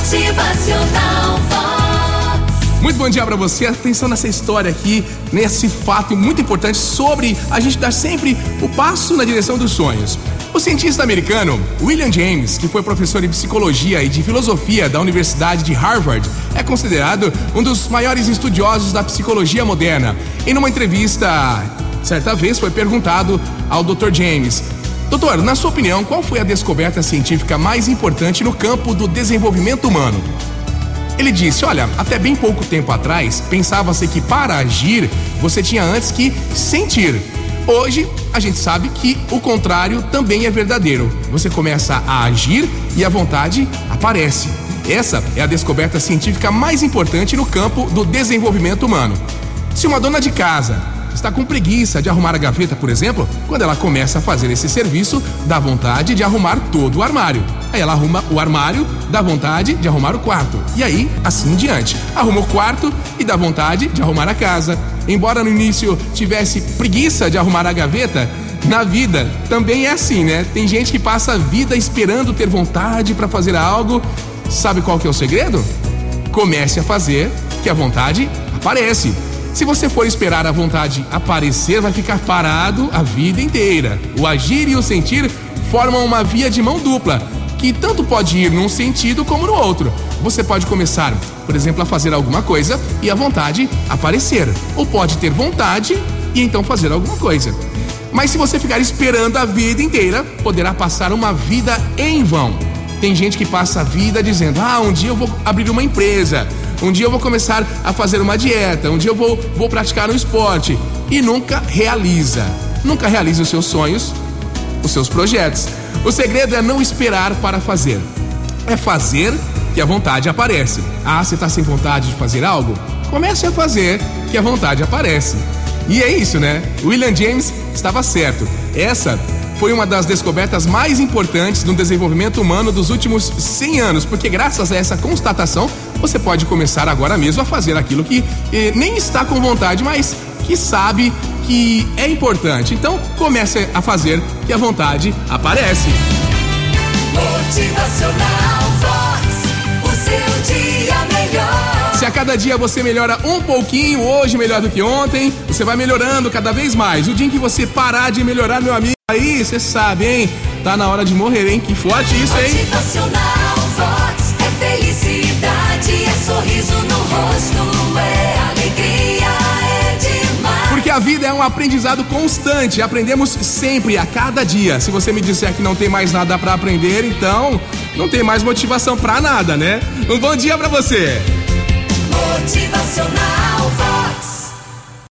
Motivacional. Muito bom dia para você. Atenção nessa história aqui, nesse fato muito importante sobre a gente dar sempre o passo na direção dos sonhos. O cientista americano William James, que foi professor de psicologia e de filosofia da Universidade de Harvard, é considerado um dos maiores estudiosos da psicologia moderna. Em uma entrevista, certa vez foi perguntado ao Dr. James Doutor, na sua opinião, qual foi a descoberta científica mais importante no campo do desenvolvimento humano? Ele disse: Olha, até bem pouco tempo atrás, pensava-se que para agir você tinha antes que sentir. Hoje, a gente sabe que o contrário também é verdadeiro. Você começa a agir e a vontade aparece. Essa é a descoberta científica mais importante no campo do desenvolvimento humano. Se uma dona de casa está com preguiça de arrumar a gaveta, por exemplo, quando ela começa a fazer esse serviço, dá vontade de arrumar todo o armário. Aí ela arruma o armário, dá vontade de arrumar o quarto. E aí, assim em diante. Arruma o quarto e dá vontade de arrumar a casa. Embora no início tivesse preguiça de arrumar a gaveta, na vida também é assim, né? Tem gente que passa a vida esperando ter vontade para fazer algo. Sabe qual que é o segredo? Comece a fazer que a vontade aparece. Se você for esperar a vontade aparecer, vai ficar parado a vida inteira. O agir e o sentir formam uma via de mão dupla, que tanto pode ir num sentido como no outro. Você pode começar, por exemplo, a fazer alguma coisa e a vontade aparecer, ou pode ter vontade e então fazer alguma coisa. Mas se você ficar esperando a vida inteira, poderá passar uma vida em vão. Tem gente que passa a vida dizendo: Ah, um dia eu vou abrir uma empresa, um dia eu vou começar a fazer uma dieta, um dia eu vou, vou praticar um esporte. E nunca realiza. Nunca realiza os seus sonhos, os seus projetos. O segredo é não esperar para fazer. É fazer que a vontade aparece. Ah, você está sem vontade de fazer algo? Comece a fazer que a vontade aparece. E é isso, né? William James estava certo. Essa foi uma das descobertas mais importantes no desenvolvimento humano dos últimos 100 anos, porque graças a essa constatação você pode começar agora mesmo a fazer aquilo que eh, nem está com vontade, mas que sabe que é importante. Então comece a fazer que a vontade aparece. Motivacional Vox. O seu dia melhor. Se a cada dia você melhora um pouquinho, hoje melhor do que ontem, você vai melhorando cada vez mais. O dia em que você parar de melhorar, meu amigo, aí você sabe, hein? Tá na hora de morrer, hein? Que forte isso, hein? Motivacional Vox. É felicidade, é sorriso no rosto, é alegria, é demais. Porque a vida é um aprendizado constante, aprendemos sempre, a cada dia. Se você me disser que não tem mais nada pra aprender, então não tem mais motivação pra nada, né? Um bom dia pra você! Motivacional